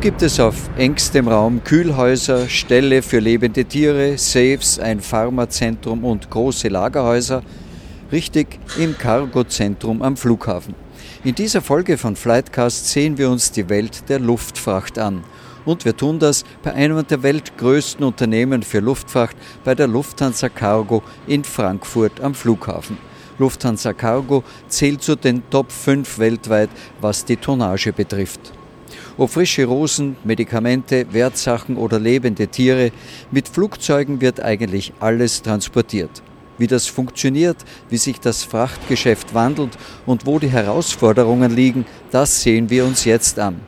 Gibt es auf engstem Raum Kühlhäuser, Ställe für lebende Tiere, Safes, ein Pharmazentrum und große Lagerhäuser? Richtig im Cargozentrum am Flughafen. In dieser Folge von Flightcast sehen wir uns die Welt der Luftfracht an. Und wir tun das bei einem der weltgrößten Unternehmen für Luftfracht, bei der Lufthansa Cargo in Frankfurt am Flughafen. Lufthansa Cargo zählt zu den Top 5 weltweit, was die Tonnage betrifft. Ob frische Rosen, Medikamente, Wertsachen oder lebende Tiere, mit Flugzeugen wird eigentlich alles transportiert. Wie das funktioniert, wie sich das Frachtgeschäft wandelt und wo die Herausforderungen liegen, das sehen wir uns jetzt an.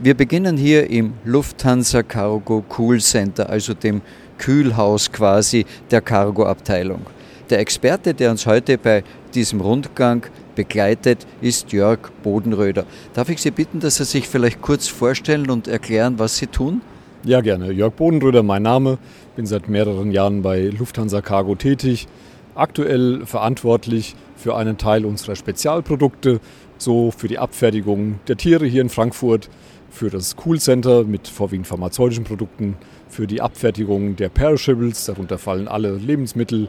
Wir beginnen hier im Lufthansa Cargo Cool Center, also dem Kühlhaus quasi der Cargo-Abteilung. Der Experte, der uns heute bei diesem Rundgang begleitet, ist Jörg Bodenröder. Darf ich Sie bitten, dass Sie sich vielleicht kurz vorstellen und erklären, was Sie tun? Ja, gerne. Jörg Bodenröder, mein Name. Bin seit mehreren Jahren bei Lufthansa Cargo tätig. Aktuell verantwortlich für einen Teil unserer Spezialprodukte, so für die Abfertigung der Tiere hier in Frankfurt, für das Cool Center mit vorwiegend pharmazeutischen Produkten, für die Abfertigung der Perishables, darunter fallen alle Lebensmittel,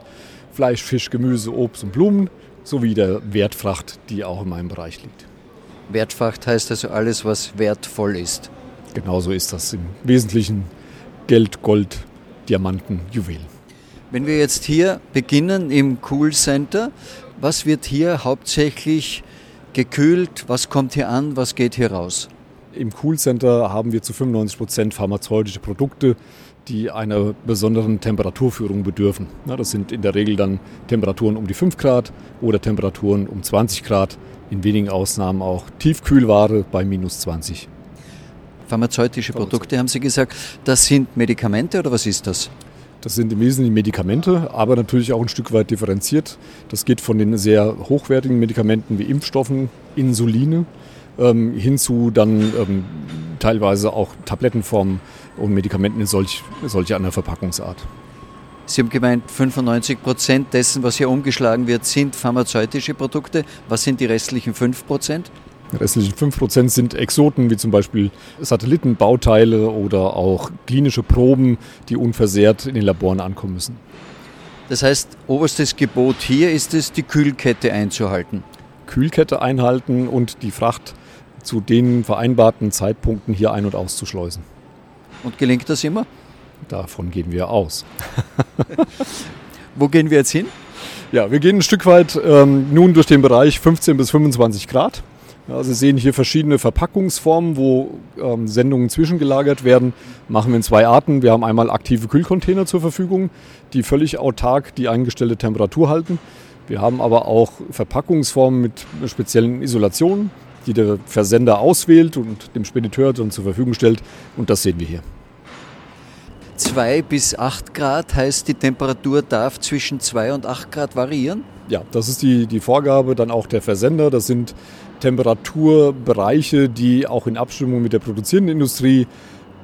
Fleisch, Fisch, Gemüse, Obst und Blumen sowie der Wertfracht, die auch in meinem Bereich liegt. Wertfracht heißt also alles, was wertvoll ist. Genauso ist das im Wesentlichen Geld, Gold, Diamanten, Juwelen. Wenn wir jetzt hier beginnen im Cool Center, was wird hier hauptsächlich gekühlt? Was kommt hier an? Was geht hier raus? Im Cool Center haben wir zu 95 Prozent pharmazeutische Produkte, die einer besonderen Temperaturführung bedürfen. das sind in der Regel dann Temperaturen um die 5 Grad oder Temperaturen um 20 Grad, in wenigen Ausnahmen auch Tiefkühlware bei minus 20. Pharmazeutische Produkte haben Sie gesagt, das sind Medikamente oder was ist das? Das sind im Wesentlichen Medikamente, aber natürlich auch ein Stück weit differenziert. Das geht von den sehr hochwertigen Medikamenten wie Impfstoffen, Insuline, ähm, hinzu dann ähm, teilweise auch Tablettenformen und Medikamenten in solch, solch einer Verpackungsart. Sie haben gemeint, 95 Prozent dessen, was hier umgeschlagen wird, sind pharmazeutische Produkte. Was sind die restlichen 5 Prozent? Die restlichen 5 Prozent sind Exoten, wie zum Beispiel Satellitenbauteile oder auch klinische Proben, die unversehrt in den Laboren ankommen müssen. Das heißt, oberstes Gebot hier ist es, die Kühlkette einzuhalten. Kühlkette einhalten und die Fracht zu den vereinbarten Zeitpunkten hier ein- und auszuschleusen. Und gelingt das immer? Davon gehen wir aus. Wo gehen wir jetzt hin? Ja, wir gehen ein Stück weit ähm, nun durch den Bereich 15 bis 25 Grad. Ja, Sie sehen hier verschiedene Verpackungsformen, wo ähm, Sendungen zwischengelagert werden. Machen wir in zwei Arten. Wir haben einmal aktive Kühlcontainer zur Verfügung, die völlig autark die eingestellte Temperatur halten. Wir haben aber auch Verpackungsformen mit speziellen Isolationen, die der Versender auswählt und dem Spediteur dann zur Verfügung stellt. Und das sehen wir hier. 2 bis 8 Grad heißt, die Temperatur darf zwischen 2 und 8 Grad variieren? Ja, das ist die, die Vorgabe dann auch der Versender. Das sind Temperaturbereiche, die auch in Abstimmung mit der produzierenden Industrie,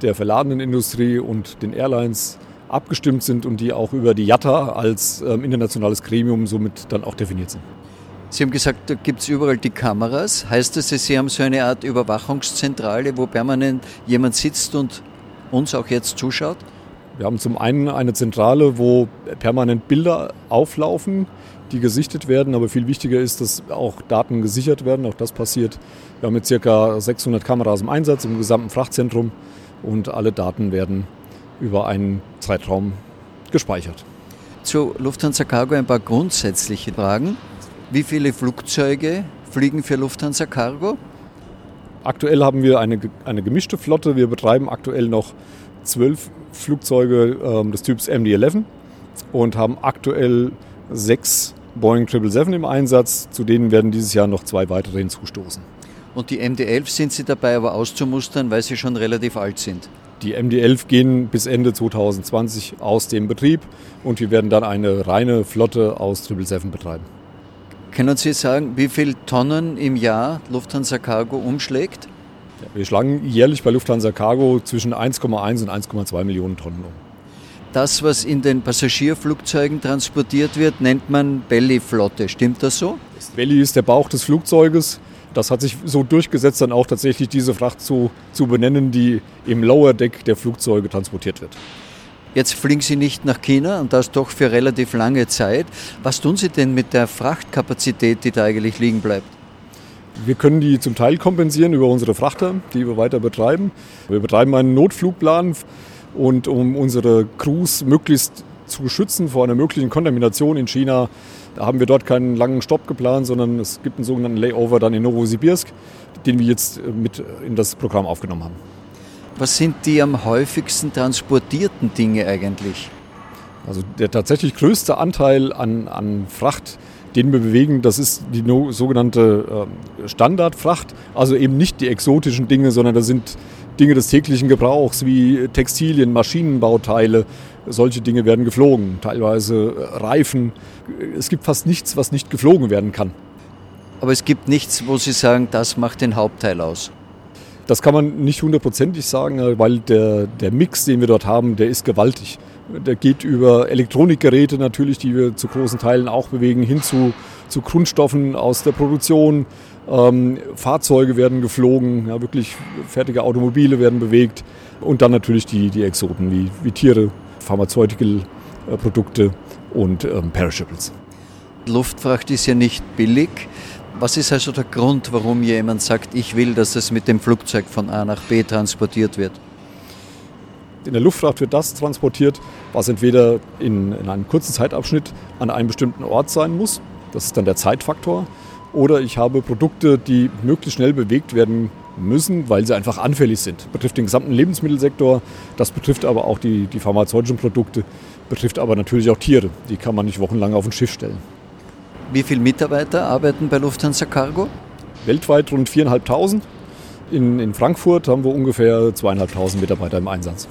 der verladenen Industrie und den Airlines abgestimmt sind und die auch über die JATA als ähm, internationales Gremium somit dann auch definiert sind. Sie haben gesagt, da gibt es überall die Kameras. Heißt das, Sie haben so eine Art Überwachungszentrale, wo permanent jemand sitzt und uns auch jetzt zuschaut? Wir haben zum einen eine Zentrale, wo permanent Bilder auflaufen, die gesichtet werden, aber viel wichtiger ist, dass auch Daten gesichert werden. Auch das passiert. Wir haben jetzt ca. 600 Kameras im Einsatz im gesamten Frachtzentrum und alle Daten werden über einen Zeitraum gespeichert. Zu Lufthansa Cargo ein paar grundsätzliche Fragen. Wie viele Flugzeuge fliegen für Lufthansa Cargo? Aktuell haben wir eine, eine gemischte Flotte. Wir betreiben aktuell noch zwölf Flugzeuge ähm, des Typs MD-11 und haben aktuell sechs Boeing 777 im Einsatz. Zu denen werden dieses Jahr noch zwei weitere hinzustoßen. Und die MD-11 sind Sie dabei aber auszumustern, weil sie schon relativ alt sind? Die MD-11 gehen bis Ende 2020 aus dem Betrieb und wir werden dann eine reine Flotte aus 777 betreiben. Können Sie sagen, wie viele Tonnen im Jahr Lufthansa Cargo umschlägt? Ja, wir schlagen jährlich bei Lufthansa Cargo zwischen 1,1 und 1,2 Millionen Tonnen um. Das, was in den Passagierflugzeugen transportiert wird, nennt man Bellyflotte. Stimmt das so? Das Belly ist der Bauch des Flugzeuges. Das hat sich so durchgesetzt, dann auch tatsächlich diese Fracht zu, zu benennen, die im Lower Deck der Flugzeuge transportiert wird. Jetzt fliegen Sie nicht nach China und das doch für relativ lange Zeit. Was tun Sie denn mit der Frachtkapazität, die da eigentlich liegen bleibt? Wir können die zum Teil kompensieren über unsere Frachter, die wir weiter betreiben. Wir betreiben einen Notflugplan und um unsere Crews möglichst zu schützen vor einer möglichen Kontamination in China, haben wir dort keinen langen Stopp geplant, sondern es gibt einen sogenannten Layover dann in Novosibirsk, den wir jetzt mit in das Programm aufgenommen haben. Was sind die am häufigsten transportierten Dinge eigentlich? Also der tatsächlich größte Anteil an, an Fracht, den wir bewegen, das ist die sogenannte ähm, Standardfracht. Also eben nicht die exotischen Dinge, sondern das sind Dinge des täglichen Gebrauchs wie Textilien, Maschinenbauteile. Solche Dinge werden geflogen, teilweise Reifen. Es gibt fast nichts, was nicht geflogen werden kann. Aber es gibt nichts, wo Sie sagen, das macht den Hauptteil aus. Das kann man nicht hundertprozentig sagen, weil der, der Mix, den wir dort haben, der ist gewaltig. Der geht über Elektronikgeräte natürlich, die wir zu großen Teilen auch bewegen, hin zu, zu Grundstoffen aus der Produktion. Ähm, Fahrzeuge werden geflogen, ja, wirklich fertige Automobile werden bewegt. Und dann natürlich die, die Exoten wie, wie Tiere, Pharmaceutical-Produkte und ähm, Perishables. Luftfracht ist ja nicht billig. Was ist also der Grund, warum jemand sagt, ich will, dass es mit dem Flugzeug von A nach B transportiert wird? In der Luftfracht wird das transportiert, was entweder in, in einem kurzen Zeitabschnitt an einem bestimmten Ort sein muss, das ist dann der Zeitfaktor, oder ich habe Produkte, die möglichst schnell bewegt werden müssen, weil sie einfach anfällig sind. Das betrifft den gesamten Lebensmittelsektor, das betrifft aber auch die, die pharmazeutischen Produkte, betrifft aber natürlich auch Tiere. Die kann man nicht wochenlang auf ein Schiff stellen. Wie viele Mitarbeiter arbeiten bei Lufthansa Cargo? Weltweit rund 4.500. In, in Frankfurt haben wir ungefähr 2.500 Mitarbeiter im Einsatz.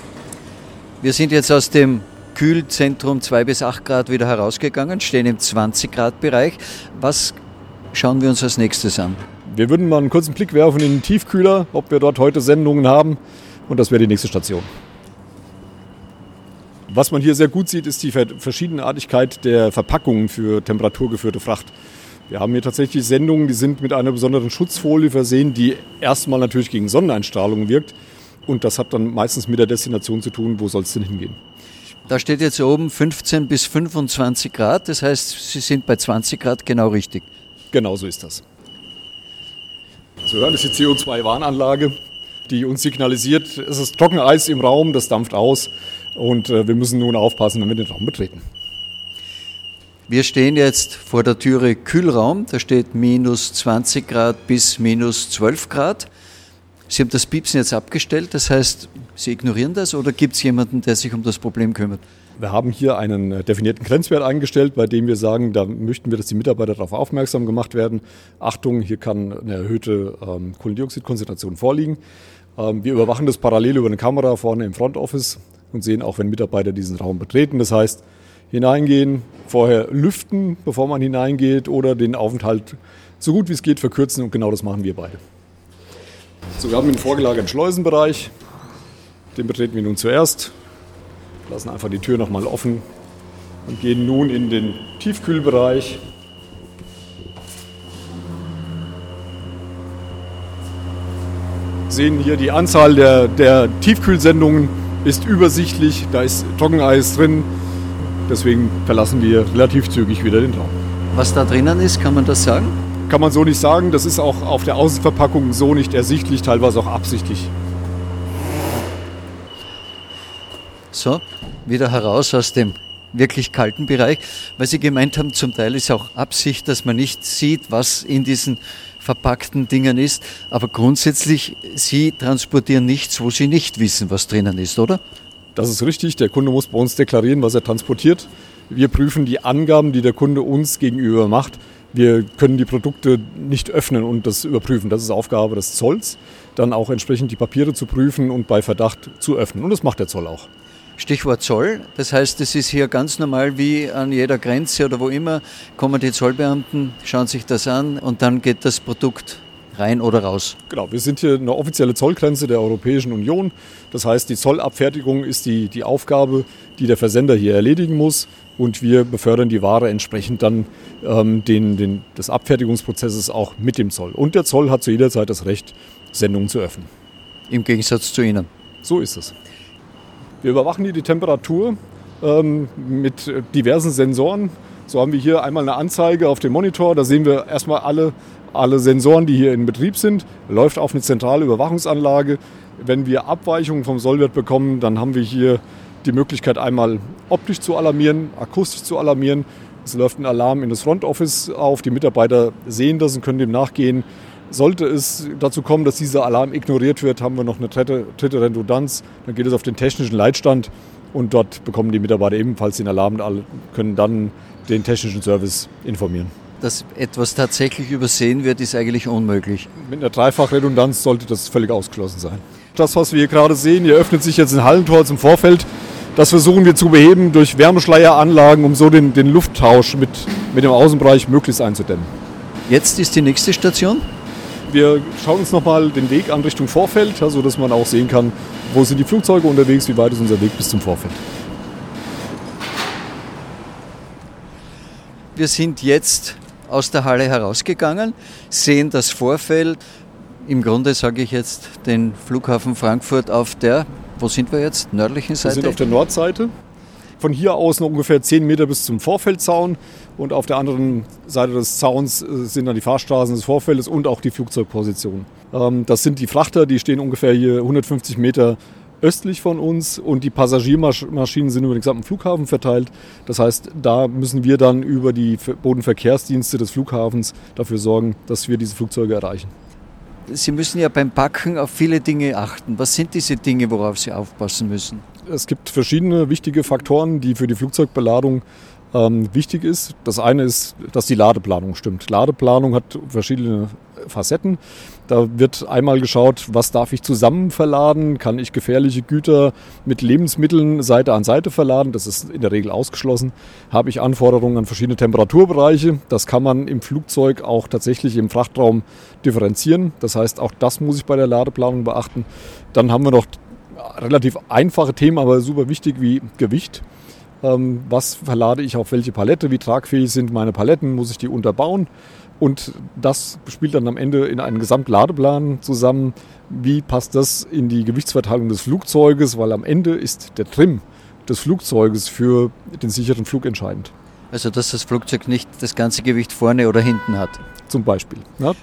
Wir sind jetzt aus dem Kühlzentrum 2 bis 8 Grad wieder herausgegangen, stehen im 20 Grad Bereich. Was schauen wir uns als nächstes an? Wir würden mal einen kurzen Blick werfen in den Tiefkühler, ob wir dort heute Sendungen haben. Und das wäre die nächste Station. Was man hier sehr gut sieht, ist die Verschiedenartigkeit der Verpackungen für temperaturgeführte Fracht. Wir haben hier tatsächlich Sendungen, die sind mit einer besonderen Schutzfolie versehen, die erstmal natürlich gegen Sonneneinstrahlung wirkt. Und das hat dann meistens mit der Destination zu tun, wo soll es denn hingehen. Da steht jetzt oben 15 bis 25 Grad, das heißt, Sie sind bei 20 Grad genau richtig. Genau so ist das. Sie hören, ist die CO2-Warnanlage, die uns signalisiert, es ist Trockeneis im Raum, das dampft aus. Und äh, wir müssen nun aufpassen, wenn wir den Raum betreten. Wir stehen jetzt vor der Türe Kühlraum. Da steht minus 20 Grad bis minus 12 Grad. Sie haben das Piepsen jetzt abgestellt, das heißt, Sie ignorieren das oder gibt es jemanden, der sich um das Problem kümmert? Wir haben hier einen äh, definierten Grenzwert eingestellt, bei dem wir sagen, da möchten wir, dass die Mitarbeiter darauf aufmerksam gemacht werden. Achtung, hier kann eine erhöhte ähm, Kohlendioxidkonzentration vorliegen. Ähm, wir überwachen das parallel über eine Kamera vorne im Front Office und sehen auch, wenn Mitarbeiter diesen Raum betreten. Das heißt, hineingehen, vorher lüften, bevor man hineingeht oder den Aufenthalt so gut wie es geht verkürzen und genau das machen wir beide. So, wir haben einen vorgelagerten Schleusenbereich. Den betreten wir nun zuerst. Lassen einfach die Tür nochmal offen und gehen nun in den Tiefkühlbereich. Sehen hier die Anzahl der, der Tiefkühlsendungen ist übersichtlich, da ist Trockeneis drin. Deswegen verlassen wir relativ zügig wieder den Raum. Was da drinnen ist, kann man das sagen? Kann man so nicht sagen. Das ist auch auf der Außenverpackung so nicht ersichtlich, teilweise auch absichtlich. So, wieder heraus aus dem wirklich kalten Bereich, weil Sie gemeint haben, zum Teil ist auch Absicht, dass man nicht sieht, was in diesen verpackten Dingen ist. Aber grundsätzlich, Sie transportieren nichts, wo Sie nicht wissen, was drinnen ist, oder? Das ist richtig. Der Kunde muss bei uns deklarieren, was er transportiert. Wir prüfen die Angaben, die der Kunde uns gegenüber macht. wir können die Produkte nicht öffnen und das überprüfen. Das ist Aufgabe des Zolls, dann auch entsprechend die Papiere zu prüfen und bei Verdacht zu öffnen. Und das macht der Zoll auch. Stichwort Zoll. Das heißt, es ist hier ganz normal wie an jeder Grenze oder wo immer, kommen die Zollbeamten, schauen sich das an und dann geht das Produkt rein oder raus. Genau, wir sind hier eine offizielle Zollgrenze der Europäischen Union. Das heißt, die Zollabfertigung ist die, die Aufgabe, die der Versender hier erledigen muss. Und wir befördern die Ware entsprechend dann ähm, den, den, des Abfertigungsprozesses auch mit dem Zoll. Und der Zoll hat zu jeder Zeit das Recht, Sendungen zu öffnen. Im Gegensatz zu Ihnen. So ist es. Wir überwachen hier die Temperatur ähm, mit diversen Sensoren. So haben wir hier einmal eine Anzeige auf dem Monitor. Da sehen wir erstmal alle, alle Sensoren, die hier in Betrieb sind. Läuft auf eine zentrale Überwachungsanlage. Wenn wir Abweichungen vom Sollwert bekommen, dann haben wir hier die Möglichkeit, einmal optisch zu alarmieren, akustisch zu alarmieren. Es läuft ein Alarm in das Front Office auf. Die Mitarbeiter sehen das und können dem nachgehen. Sollte es dazu kommen, dass dieser Alarm ignoriert wird, haben wir noch eine dritte, dritte Redundanz. Dann geht es auf den technischen Leitstand und dort bekommen die Mitarbeiter ebenfalls den Alarm und können dann den technischen Service informieren. Dass etwas tatsächlich übersehen wird, ist eigentlich unmöglich. Mit einer Dreifachredundanz sollte das völlig ausgeschlossen sein. Das, was wir hier gerade sehen, hier öffnet sich jetzt ein Hallentor zum Vorfeld. Das versuchen wir zu beheben durch Wärmeschleieranlagen, um so den, den Lufttausch mit, mit dem Außenbereich möglichst einzudämmen. Jetzt ist die nächste Station? Wir schauen uns nochmal den Weg an Richtung Vorfeld, ja, sodass man auch sehen kann, wo sind die Flugzeuge unterwegs, wie weit ist unser Weg bis zum Vorfeld. Wir sind jetzt aus der Halle herausgegangen, sehen das Vorfeld. Im Grunde sage ich jetzt den Flughafen Frankfurt auf der, wo sind wir jetzt, nördlichen Seite? Wir sind auf der Nordseite. Von hier aus noch ungefähr 10 Meter bis zum Vorfeldzaun und auf der anderen Seite des Zauns äh, sind dann die Fahrstraßen des Vorfeldes und auch die Flugzeugpositionen. Ähm, das sind die Frachter, die stehen ungefähr hier 150 Meter östlich von uns und die Passagiermaschinen sind über den gesamten Flughafen verteilt. Das heißt, da müssen wir dann über die Bodenverkehrsdienste des Flughafens dafür sorgen, dass wir diese Flugzeuge erreichen. Sie müssen ja beim Packen auf viele Dinge achten. Was sind diese Dinge, worauf Sie aufpassen müssen? Es gibt verschiedene wichtige Faktoren, die für die Flugzeugbeladung ähm, wichtig ist. Das eine ist, dass die Ladeplanung stimmt. Ladeplanung hat verschiedene Facetten. Da wird einmal geschaut, was darf ich zusammen verladen? Kann ich gefährliche Güter mit Lebensmitteln Seite an Seite verladen? Das ist in der Regel ausgeschlossen. Habe ich Anforderungen an verschiedene Temperaturbereiche? Das kann man im Flugzeug auch tatsächlich im Frachtraum differenzieren. Das heißt, auch das muss ich bei der Ladeplanung beachten. Dann haben wir noch relativ einfache Themen, aber super wichtig wie Gewicht. Ähm, was verlade ich auf welche Palette? Wie tragfähig sind meine Paletten? Muss ich die unterbauen? Und das spielt dann am Ende in einen Gesamtladeplan zusammen. Wie passt das in die Gewichtsverteilung des Flugzeuges? Weil am Ende ist der Trim des Flugzeuges für den sicheren Flug entscheidend. Also dass das Flugzeug nicht das ganze Gewicht vorne oder hinten hat. Zum Beispiel. Ja?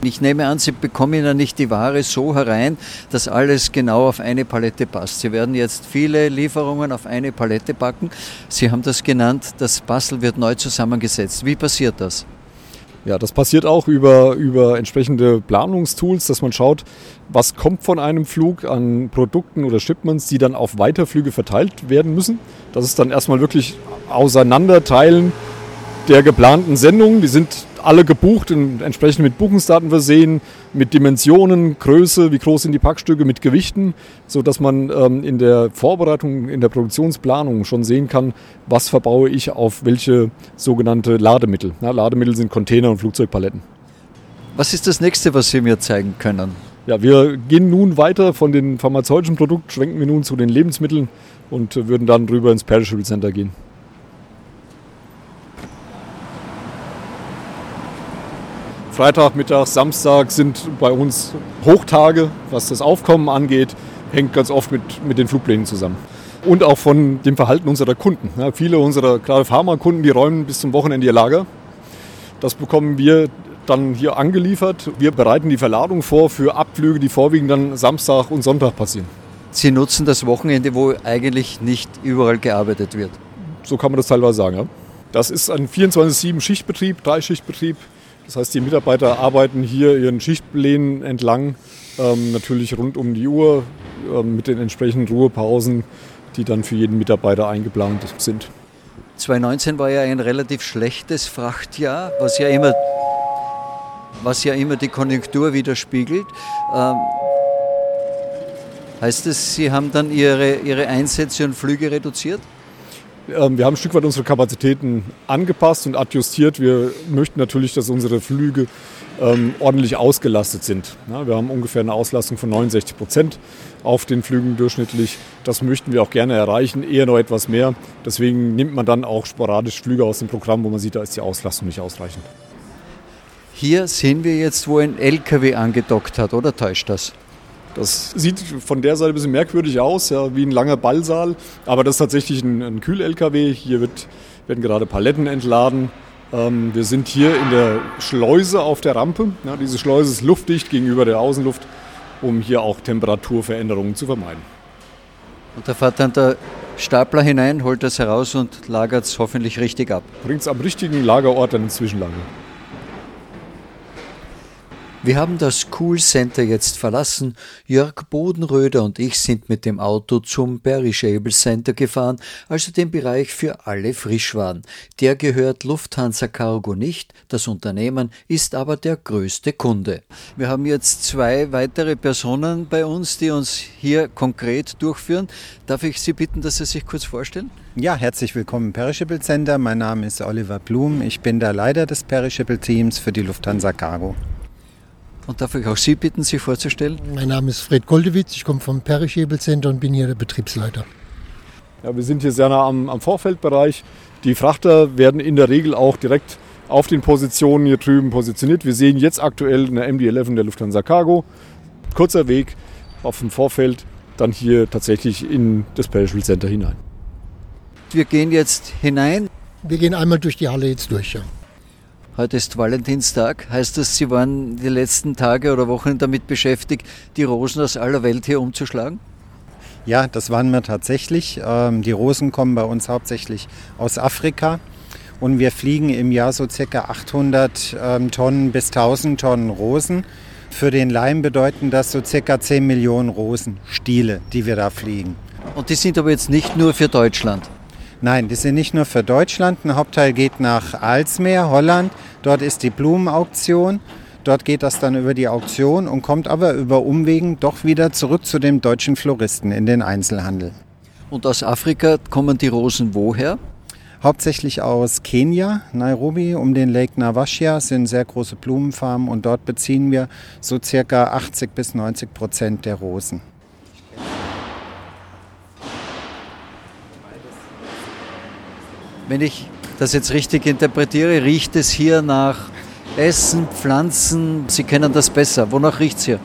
Ich nehme an, Sie bekommen ja nicht die Ware so herein, dass alles genau auf eine Palette passt. Sie werden jetzt viele Lieferungen auf eine Palette packen. Sie haben das genannt, das Puzzle wird neu zusammengesetzt. Wie passiert das? Ja, das passiert auch über, über entsprechende Planungstools, dass man schaut, was kommt von einem Flug an Produkten oder Shipments, die dann auf Weiterflüge verteilt werden müssen. Das ist dann erstmal wirklich Auseinanderteilen der geplanten Sendungen. Die sind alle gebucht und entsprechend mit Buchungsdaten versehen, mit Dimensionen, Größe, wie groß sind die Packstücke, mit Gewichten, sodass man ähm, in der Vorbereitung, in der Produktionsplanung schon sehen kann, was verbaue ich auf welche sogenannte Lademittel. Ja, Lademittel sind Container und Flugzeugpaletten. Was ist das nächste, was Sie mir zeigen können? Ja, wir gehen nun weiter von den pharmazeutischen Produkten, schwenken wir nun zu den Lebensmitteln und würden dann rüber ins Perishable Center gehen. Freitag, Mittag, Samstag sind bei uns Hochtage, was das Aufkommen angeht, hängt ganz oft mit, mit den Flugplänen zusammen. Und auch von dem Verhalten unserer Kunden. Ja, viele unserer, gerade Pharmakunden, die räumen bis zum Wochenende ihr Lager. Das bekommen wir dann hier angeliefert. Wir bereiten die Verladung vor für Abflüge, die vorwiegend dann Samstag und Sonntag passieren. Sie nutzen das Wochenende, wo eigentlich nicht überall gearbeitet wird. So kann man das teilweise sagen. Ja. Das ist ein 24-7-Schichtbetrieb, Dreischichtbetrieb. Das heißt, die Mitarbeiter arbeiten hier ihren Schichtplänen entlang, ähm, natürlich rund um die Uhr ähm, mit den entsprechenden Ruhepausen, die dann für jeden Mitarbeiter eingeplant sind. 2019 war ja ein relativ schlechtes Frachtjahr, was ja immer, was ja immer die Konjunktur widerspiegelt. Ähm, heißt das, Sie haben dann Ihre, Ihre Einsätze und Flüge reduziert? Ähm, wir haben ein Stück weit unsere Kapazitäten angepasst und adjustiert. Wir möchten natürlich, dass unsere Flüge ähm, ordentlich ausgelastet sind. Wir haben ungefähr eine Auslastung von 69 Prozent auf den Flügen durchschnittlich. Das möchten wir auch gerne erreichen, eher noch etwas mehr. Deswegen nimmt man dann auch sporadisch Flüge aus dem Programm, wo man sieht, da ist die Auslastung nicht ausreichend. Hier sehen wir jetzt, wo ein LKW angedockt hat, oder täuscht das? Das sieht von der Seite ein bisschen merkwürdig aus, ja, wie ein langer Ballsaal. Aber das ist tatsächlich ein, ein Kühl-LKW. Hier wird, werden gerade Paletten entladen. Ähm, wir sind hier in der Schleuse auf der Rampe. Ja, diese Schleuse ist luftdicht gegenüber der Außenluft, um hier auch Temperaturveränderungen zu vermeiden. Und da fährt dann der Stapler hinein, holt das heraus und lagert es hoffentlich richtig ab. Bringt es am richtigen Lagerort dann ins Zwischenlager. Wir haben das Cool Center jetzt verlassen. Jörg Bodenröder und ich sind mit dem Auto zum Perishable Center gefahren, also dem Bereich für alle Frischwaren. Der gehört Lufthansa Cargo nicht, das Unternehmen ist aber der größte Kunde. Wir haben jetzt zwei weitere Personen bei uns, die uns hier konkret durchführen. Darf ich Sie bitten, dass Sie sich kurz vorstellen? Ja, herzlich willkommen im Perishable Center. Mein Name ist Oliver Blum. Ich bin der Leiter des Perishable Teams für die Lufthansa Cargo. Und darf ich auch Sie bitten, sich vorzustellen? Mein Name ist Fred Koldewitz, ich komme vom Perishable Center und bin hier der Betriebsleiter. Ja, wir sind hier sehr nah am, am Vorfeldbereich. Die Frachter werden in der Regel auch direkt auf den Positionen hier drüben positioniert. Wir sehen jetzt aktuell eine MD-11 der Lufthansa Cargo. Kurzer Weg auf dem Vorfeld, dann hier tatsächlich in das Perishable Center hinein. Wir gehen jetzt hinein. Wir gehen einmal durch die Halle jetzt durch. Ja. Heute ist Valentinstag. Heißt das, Sie waren die letzten Tage oder Wochen damit beschäftigt, die Rosen aus aller Welt hier umzuschlagen? Ja, das waren wir tatsächlich. Ähm, die Rosen kommen bei uns hauptsächlich aus Afrika. Und wir fliegen im Jahr so circa 800 ähm, Tonnen bis 1000 Tonnen Rosen. Für den Leim bedeuten das so circa 10 Millionen Rosenstiele, die wir da fliegen. Und die sind aber jetzt nicht nur für Deutschland? Nein, die sind nicht nur für Deutschland. Ein Hauptteil geht nach Alsmeer, Holland. Dort ist die Blumenauktion. Dort geht das dann über die Auktion und kommt aber über Umwegen doch wieder zurück zu dem deutschen Floristen in den Einzelhandel. Und aus Afrika kommen die Rosen woher? Hauptsächlich aus Kenia, Nairobi, um den Lake Nawashia sind sehr große Blumenfarmen und dort beziehen wir so circa 80 bis 90 Prozent der Rosen. Wenn ich das jetzt richtig interpretiere, riecht es hier nach Essen, Pflanzen. Sie kennen das besser. Wonach riecht es hier?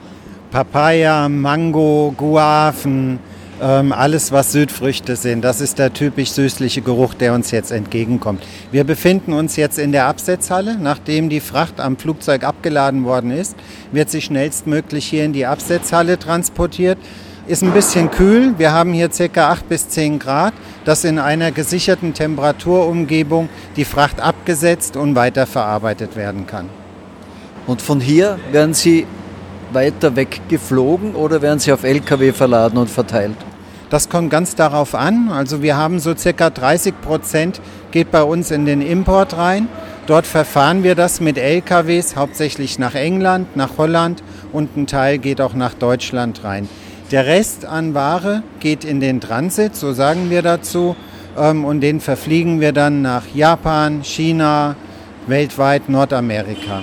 Papaya, Mango, Guaven, ähm, alles was Südfrüchte sind. Das ist der typisch süßliche Geruch, der uns jetzt entgegenkommt. Wir befinden uns jetzt in der Absetzhalle. Nachdem die Fracht am Flugzeug abgeladen worden ist, wird sie schnellstmöglich hier in die Absetzhalle transportiert. Ist ein bisschen kühl. Wir haben hier ca. 8 bis 10 Grad, dass in einer gesicherten Temperaturumgebung die Fracht abgesetzt und weiterverarbeitet werden kann. Und von hier werden Sie weiter weggeflogen oder werden Sie auf Lkw verladen und verteilt? Das kommt ganz darauf an. Also wir haben so ca. 30 Prozent geht bei uns in den Import rein. Dort verfahren wir das mit LKWs hauptsächlich nach England, nach Holland und ein Teil geht auch nach Deutschland rein. Der Rest an Ware geht in den Transit, so sagen wir dazu, ähm, und den verfliegen wir dann nach Japan, China, weltweit Nordamerika.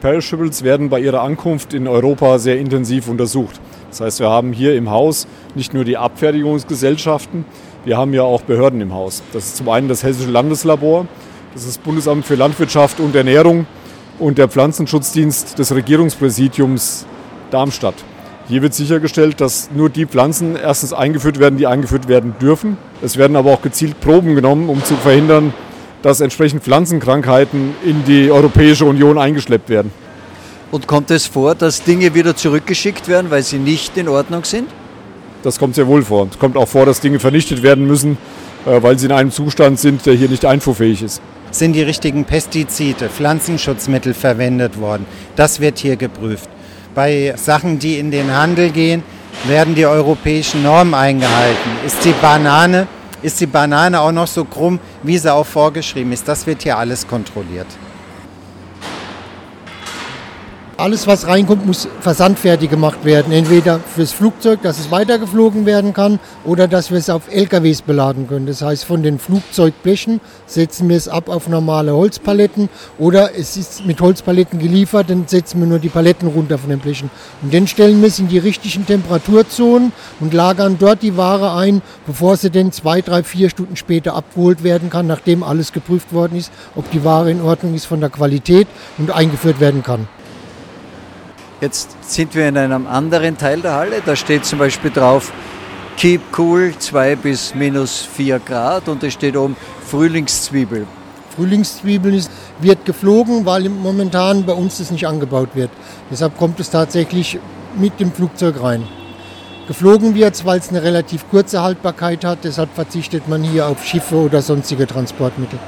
Perishables werden bei ihrer Ankunft in Europa sehr intensiv untersucht. Das heißt, wir haben hier im Haus nicht nur die Abfertigungsgesellschaften, wir haben ja auch Behörden im Haus. Das ist zum einen das Hessische Landeslabor, das ist das Bundesamt für Landwirtschaft und Ernährung und der Pflanzenschutzdienst des Regierungspräsidiums Darmstadt. Hier wird sichergestellt, dass nur die Pflanzen erstens eingeführt werden, die eingeführt werden dürfen. Es werden aber auch gezielt Proben genommen, um zu verhindern, dass entsprechend Pflanzenkrankheiten in die Europäische Union eingeschleppt werden. Und kommt es vor, dass Dinge wieder zurückgeschickt werden, weil sie nicht in Ordnung sind? Das kommt sehr wohl vor. Es kommt auch vor, dass Dinge vernichtet werden müssen, äh, weil sie in einem Zustand sind, der hier nicht einfuhrfähig ist. Sind die richtigen Pestizide, Pflanzenschutzmittel verwendet worden? Das wird hier geprüft. Bei Sachen, die in den Handel gehen, werden die europäischen Normen eingehalten. Ist die Banane ist die Banane auch noch so krumm, wie sie auch vorgeschrieben ist. Das wird hier alles kontrolliert. Alles, was reinkommt, muss versandfertig gemacht werden. Entweder fürs Flugzeug, dass es weitergeflogen werden kann, oder dass wir es auf LKWs beladen können. Das heißt, von den Flugzeugblechen setzen wir es ab auf normale Holzpaletten oder es ist mit Holzpaletten geliefert, dann setzen wir nur die Paletten runter von den Blechen. Und dann stellen wir es in die richtigen Temperaturzonen und lagern dort die Ware ein, bevor sie dann zwei, drei, vier Stunden später abgeholt werden kann, nachdem alles geprüft worden ist, ob die Ware in Ordnung ist von der Qualität und eingeführt werden kann. Jetzt sind wir in einem anderen Teil der Halle. Da steht zum Beispiel drauf Keep cool, 2 bis minus 4 Grad und es steht oben Frühlingszwiebel. Frühlingszwiebeln ist, wird geflogen, weil momentan bei uns das nicht angebaut wird. Deshalb kommt es tatsächlich mit dem Flugzeug rein. Geflogen wird es, weil es eine relativ kurze Haltbarkeit hat. Deshalb verzichtet man hier auf Schiffe oder sonstige Transportmittel.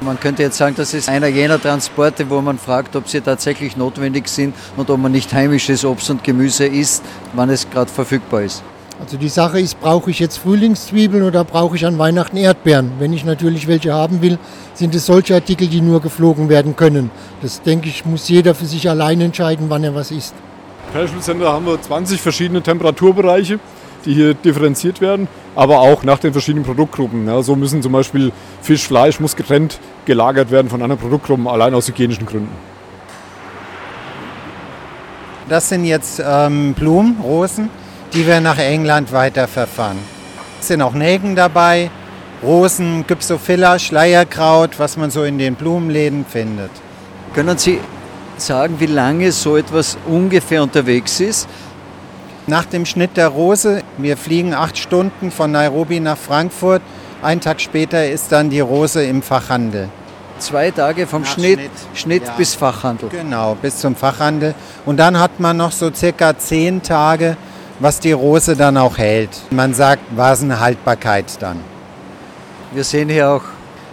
Man könnte jetzt sagen, das ist einer jener Transporte, wo man fragt, ob sie tatsächlich notwendig sind und ob man nicht heimisches Obst und Gemüse isst, wann es gerade verfügbar ist. Also die Sache ist, brauche ich jetzt Frühlingszwiebeln oder brauche ich an Weihnachten Erdbeeren? Wenn ich natürlich welche haben will, sind es solche Artikel, die nur geflogen werden können. Das denke ich, muss jeder für sich allein entscheiden, wann er was isst. Im Perishable Center haben wir 20 verschiedene Temperaturbereiche die hier differenziert werden, aber auch nach den verschiedenen Produktgruppen. Ja, so müssen zum Beispiel Fisch, Fleisch muss getrennt gelagert werden von anderen Produktgruppen, allein aus hygienischen Gründen. Das sind jetzt ähm, Blumen, Rosen, die wir nach England weiterverfahren. Es sind auch Nelken dabei, Rosen, Gypsophila, Schleierkraut, was man so in den Blumenläden findet. Können Sie sagen, wie lange so etwas ungefähr unterwegs ist? Nach dem Schnitt der Rose, wir fliegen acht Stunden von Nairobi nach Frankfurt. Einen Tag später ist dann die Rose im Fachhandel. Zwei Tage vom Schnitt, Schnitt, Schnitt ja. bis Fachhandel. Genau, bis zum Fachhandel. Und dann hat man noch so circa zehn Tage, was die Rose dann auch hält. Man sagt Vasenhaltbarkeit dann. Wir sehen hier auch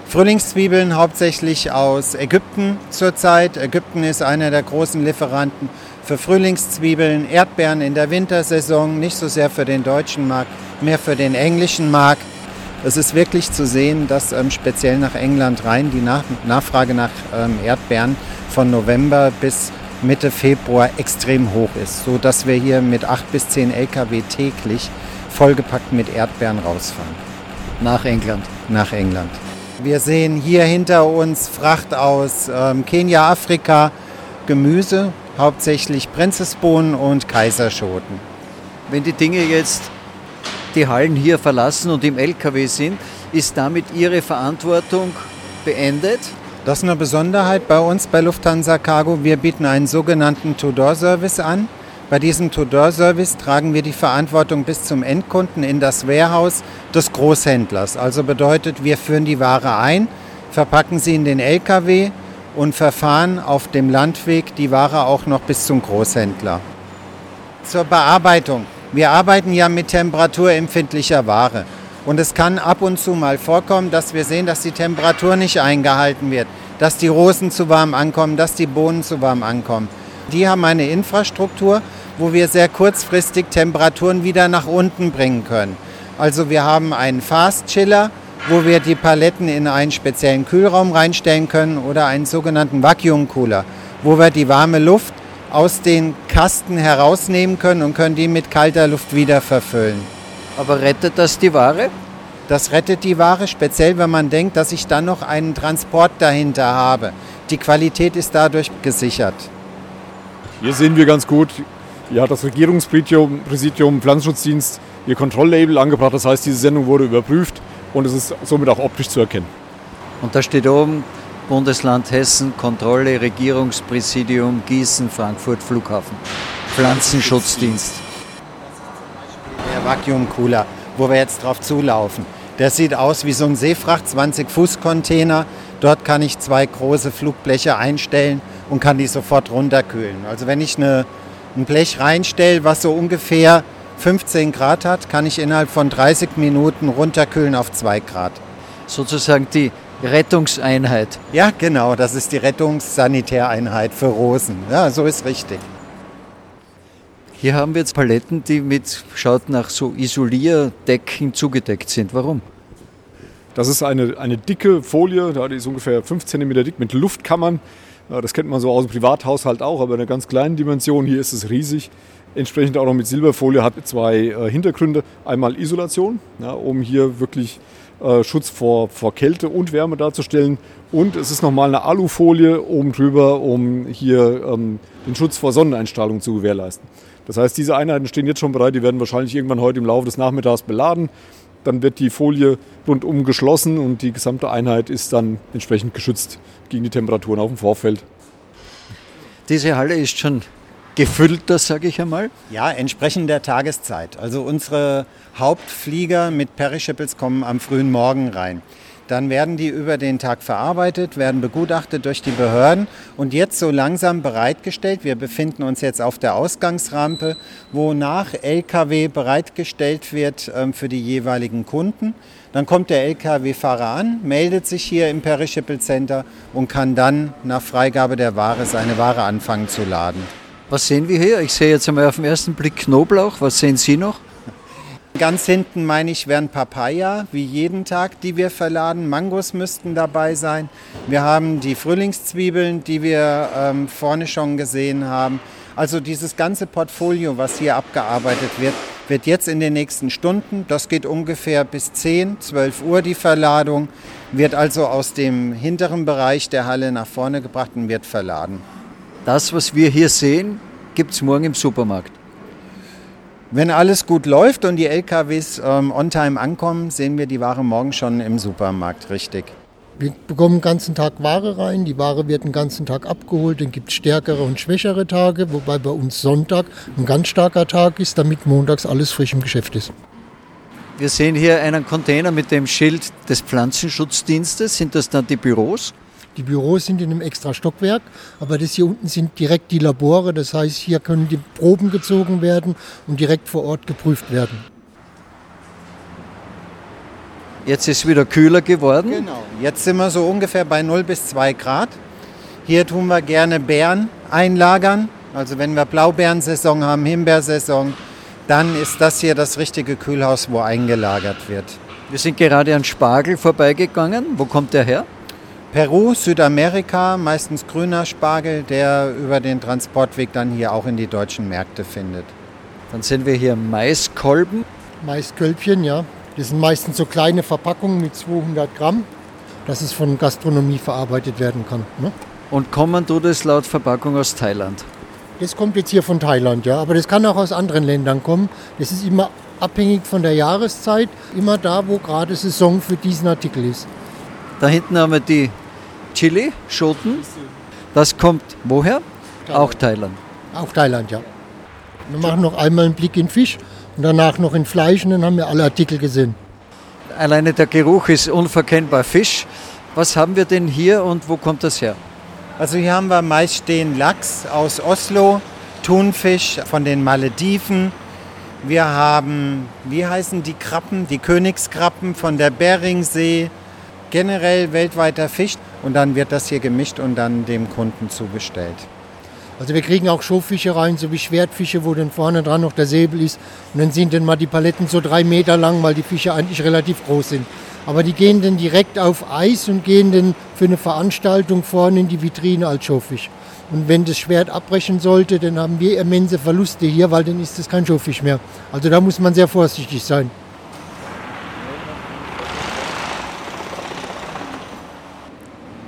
Frühlingszwiebeln hauptsächlich aus Ägypten zurzeit. Ägypten ist einer der großen Lieferanten für Frühlingszwiebeln, Erdbeeren in der Wintersaison, nicht so sehr für den deutschen Markt, mehr für den englischen Markt. Es ist wirklich zu sehen, dass ähm, speziell nach England rein die nach Nachfrage nach ähm, Erdbeeren von November bis Mitte Februar extrem hoch ist, so dass wir hier mit acht bis zehn Lkw täglich vollgepackt mit Erdbeeren rausfahren. Nach England. Nach England. Wir sehen hier hinter uns Fracht aus ähm, Kenia, Afrika, Gemüse, hauptsächlich Prinzesbohnen und Kaiserschoten. Wenn die Dinge jetzt die Hallen hier verlassen und im LKW sind, ist damit Ihre Verantwortung beendet? Das ist eine Besonderheit bei uns bei Lufthansa Cargo. Wir bieten einen sogenannten To-Door-Service an. Bei diesem To-Door-Service tragen wir die Verantwortung bis zum Endkunden in das Warehouse des Großhändlers. Also bedeutet, wir führen die Ware ein, verpacken sie in den LKW, und verfahren auf dem Landweg die Ware auch noch bis zum Großhändler. Zur Bearbeitung. Wir arbeiten ja mit temperaturempfindlicher Ware. Und es kann ab und zu mal vorkommen, dass wir sehen, dass die Temperatur nicht eingehalten wird, dass die Rosen zu warm ankommen, dass die Bohnen zu warm ankommen. Die haben eine Infrastruktur, wo wir sehr kurzfristig Temperaturen wieder nach unten bringen können. Also wir haben einen Fast Chiller, wo wir die Paletten in einen speziellen Kühlraum reinstellen können oder einen sogenannten Vacuum Cooler, wo wir die warme Luft aus den Kasten herausnehmen können und können die mit kalter Luft wieder verfüllen. Aber rettet das die Ware? Das rettet die Ware, speziell wenn man denkt, dass ich dann noch einen Transport dahinter habe. Die Qualität ist dadurch gesichert. Hier sehen wir ganz gut, hier hat das Regierungspräsidium Präsidium Pflanzenschutzdienst ihr Kontrolllabel angebracht. Das heißt, diese Sendung wurde überprüft und es ist somit auch optisch zu erkennen. Und da steht oben Bundesland Hessen, Kontrolle, Regierungspräsidium, Gießen, Frankfurt, Flughafen, Pflanzenschutzdienst. Der Vakuumcooler, wo wir jetzt drauf zulaufen. Der sieht aus wie so ein Seefracht 20 Fuß Container. Dort kann ich zwei große Flugbleche einstellen und kann die sofort runterkühlen. Also wenn ich eine, ein Blech reinstelle, was so ungefähr 15 Grad hat, kann ich innerhalb von 30 Minuten runterkühlen auf 2 Grad. Sozusagen die Rettungseinheit. Ja, genau, das ist die Rettungssanitäreinheit für Rosen. Ja, so ist richtig. Hier haben wir jetzt Paletten, die mit, schaut nach so Isolierdecken zugedeckt sind. Warum? Das ist eine, eine dicke Folie, die ist ungefähr 5 cm dick mit Luftkammern. Das kennt man so aus dem Privathaushalt auch, aber in einer ganz kleinen Dimension. Hier ist es riesig. Entsprechend auch noch mit Silberfolie hat zwei äh, Hintergründe. Einmal Isolation, ja, um hier wirklich äh, Schutz vor, vor Kälte und Wärme darzustellen. Und es ist nochmal eine Alufolie oben drüber, um hier ähm, den Schutz vor Sonneneinstrahlung zu gewährleisten. Das heißt, diese Einheiten stehen jetzt schon bereit, die werden wahrscheinlich irgendwann heute im Laufe des Nachmittags beladen. Dann wird die Folie rundum geschlossen und die gesamte Einheit ist dann entsprechend geschützt gegen die Temperaturen auf dem Vorfeld. Diese Halle ist schon gefüllter, sage ich einmal. Ja, entsprechend der Tageszeit. Also unsere Hauptflieger mit Perishables kommen am frühen Morgen rein. Dann werden die über den Tag verarbeitet, werden begutachtet durch die Behörden und jetzt so langsam bereitgestellt. Wir befinden uns jetzt auf der Ausgangsrampe, wo nach Lkw bereitgestellt wird ähm, für die jeweiligen Kunden. Dann kommt der Lkw-Fahrer an, meldet sich hier im Perishable Center und kann dann nach Freigabe der Ware seine Ware anfangen zu laden. Was sehen wir hier? Ich sehe jetzt einmal auf den ersten Blick Knoblauch. Was sehen Sie noch? Ganz hinten meine ich wären Papaya, wie jeden Tag, die wir verladen. Mangos müssten dabei sein. Wir haben die Frühlingszwiebeln, die wir ähm, vorne schon gesehen haben. Also dieses ganze Portfolio, was hier abgearbeitet wird, wird jetzt in den nächsten Stunden, das geht ungefähr bis 10, 12 Uhr die Verladung, wird also aus dem hinteren Bereich der Halle nach vorne gebracht und wird verladen. Das, was wir hier sehen, gibt es morgen im Supermarkt. Wenn alles gut läuft und die LKWs ähm, on time ankommen, sehen wir die Ware morgen schon im Supermarkt, richtig. Wir bekommen den ganzen Tag Ware rein, die Ware wird den ganzen Tag abgeholt, dann gibt es stärkere und schwächere Tage, wobei bei uns Sonntag ein ganz starker Tag ist, damit montags alles frisch im Geschäft ist. Wir sehen hier einen Container mit dem Schild des Pflanzenschutzdienstes. Sind das dann die Büros? Die Büros sind in einem extra Stockwerk, aber das hier unten sind direkt die Labore. Das heißt, hier können die Proben gezogen werden und direkt vor Ort geprüft werden. Jetzt ist es wieder kühler geworden. Genau. Jetzt sind wir so ungefähr bei 0 bis 2 Grad. Hier tun wir gerne Beeren einlagern. Also wenn wir Blaubeerensaison haben, Himbeersaison, dann ist das hier das richtige Kühlhaus, wo eingelagert wird. Wir sind gerade an Spargel vorbeigegangen. Wo kommt der her? Peru, Südamerika, meistens grüner Spargel, der über den Transportweg dann hier auch in die deutschen Märkte findet. Dann sehen wir hier Maiskolben. Maiskölbchen, ja. Das sind meistens so kleine Verpackungen mit 200 Gramm, dass es von Gastronomie verarbeitet werden kann. Ne? Und kommen tut es laut Verpackung aus Thailand? Das kommt jetzt hier von Thailand, ja. Aber das kann auch aus anderen Ländern kommen. Das ist immer abhängig von der Jahreszeit, immer da, wo gerade Saison für diesen Artikel ist. Da hinten haben wir die Chili, Schoten. Das kommt woher? Thailand. Auch Thailand. Auch Thailand, ja. Wir machen noch einmal einen Blick in Fisch und danach noch in Fleisch und dann haben wir alle Artikel gesehen. Alleine der Geruch ist unverkennbar Fisch. Was haben wir denn hier und wo kommt das her? Also hier haben wir meist stehen Lachs aus Oslo, Thunfisch von den Malediven. Wir haben, wie heißen die Krabben, die Königskrabben von der Beringsee. Generell weltweiter Fisch und dann wird das hier gemischt und dann dem Kunden zugestellt. Also wir kriegen auch Schofische rein, so wie Schwertfische, wo dann vorne dran noch der Säbel ist. Und dann sind dann mal die Paletten so drei Meter lang, weil die Fische eigentlich relativ groß sind. Aber die gehen dann direkt auf Eis und gehen dann für eine Veranstaltung vorne in die Vitrine als Schofisch. Und wenn das Schwert abbrechen sollte, dann haben wir immense Verluste hier, weil dann ist das kein Schofisch mehr. Also da muss man sehr vorsichtig sein.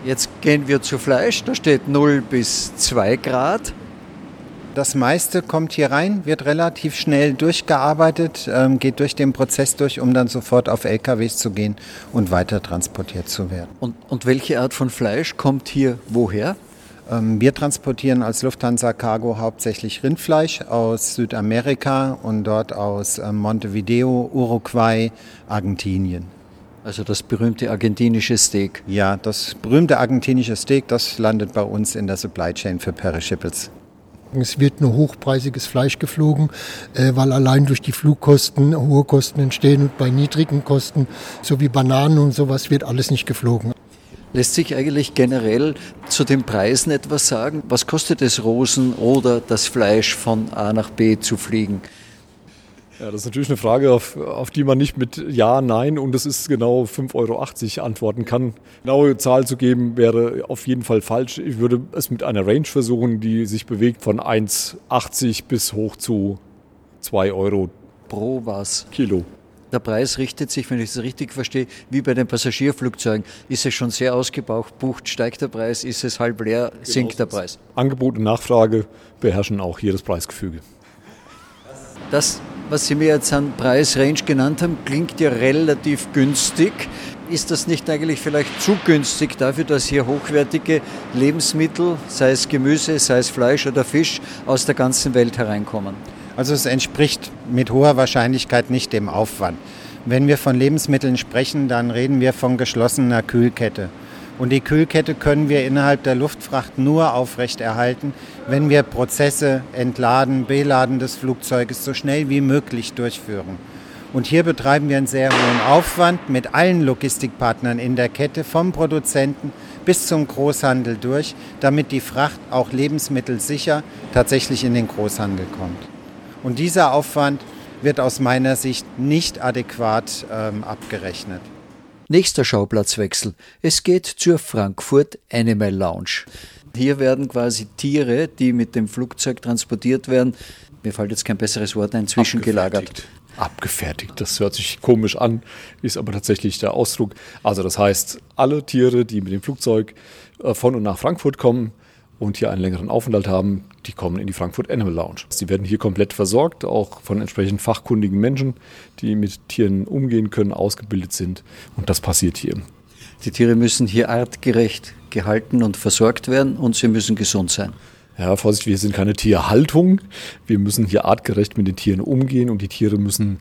Jetzt gehen wir zu Fleisch, da steht 0 bis 2 Grad. Das meiste kommt hier rein, wird relativ schnell durchgearbeitet, ähm, geht durch den Prozess durch, um dann sofort auf LKWs zu gehen und weiter transportiert zu werden. Und, und welche Art von Fleisch kommt hier woher? Ähm, wir transportieren als Lufthansa Cargo hauptsächlich Rindfleisch aus Südamerika und dort aus ähm, Montevideo, Uruguay, Argentinien. Also das berühmte argentinische Steak. Ja, das berühmte argentinische Steak, das landet bei uns in der Supply Chain für Perishables. Es wird nur hochpreisiges Fleisch geflogen, äh, weil allein durch die Flugkosten hohe Kosten entstehen und bei niedrigen Kosten, so wie Bananen und sowas, wird alles nicht geflogen. Lässt sich eigentlich generell zu den Preisen etwas sagen? Was kostet es Rosen oder das Fleisch von A nach B zu fliegen? Ja, das ist natürlich eine Frage, auf, auf, die man nicht mit Ja, Nein und es ist genau 5,80 Euro antworten kann. Genaue Zahl zu geben wäre auf jeden Fall falsch. Ich würde es mit einer Range versuchen, die sich bewegt von 1,80 bis hoch zu 2 Euro pro was? Kilo. Der Preis richtet sich, wenn ich es richtig verstehe, wie bei den Passagierflugzeugen. Ist es schon sehr ausgebucht, steigt der Preis, ist es halb leer, genau sinkt der Preis. Angebot und Nachfrage beherrschen auch hier das Preisgefüge. Das, was Sie mir jetzt an Preisrange genannt haben, klingt ja relativ günstig. Ist das nicht eigentlich vielleicht zu günstig dafür, dass hier hochwertige Lebensmittel, sei es Gemüse, sei es Fleisch oder Fisch, aus der ganzen Welt hereinkommen? Also es entspricht mit hoher Wahrscheinlichkeit nicht dem Aufwand. Wenn wir von Lebensmitteln sprechen, dann reden wir von geschlossener Kühlkette. Und die Kühlkette können wir innerhalb der Luftfracht nur aufrechterhalten, wenn wir Prozesse entladen, beladen des Flugzeuges so schnell wie möglich durchführen. Und hier betreiben wir einen sehr hohen Aufwand mit allen Logistikpartnern in der Kette, vom Produzenten bis zum Großhandel durch, damit die Fracht auch lebensmittelsicher tatsächlich in den Großhandel kommt. Und dieser Aufwand wird aus meiner Sicht nicht adäquat ähm, abgerechnet. Nächster Schauplatzwechsel. Es geht zur Frankfurt Animal Lounge. Hier werden quasi Tiere, die mit dem Flugzeug transportiert werden, mir fällt jetzt kein besseres Wort ein, zwischengelagert. Abgefertigt. Das hört sich komisch an, ist aber tatsächlich der Ausdruck. Also das heißt, alle Tiere, die mit dem Flugzeug äh, von und nach Frankfurt kommen, und hier einen längeren Aufenthalt haben, die kommen in die Frankfurt Animal Lounge. Sie werden hier komplett versorgt, auch von entsprechend fachkundigen Menschen, die mit Tieren umgehen können, ausgebildet sind. Und das passiert hier. Die Tiere müssen hier artgerecht gehalten und versorgt werden und sie müssen gesund sein. Ja, Vorsicht, wir sind keine Tierhaltung. Wir müssen hier artgerecht mit den Tieren umgehen und die Tiere müssen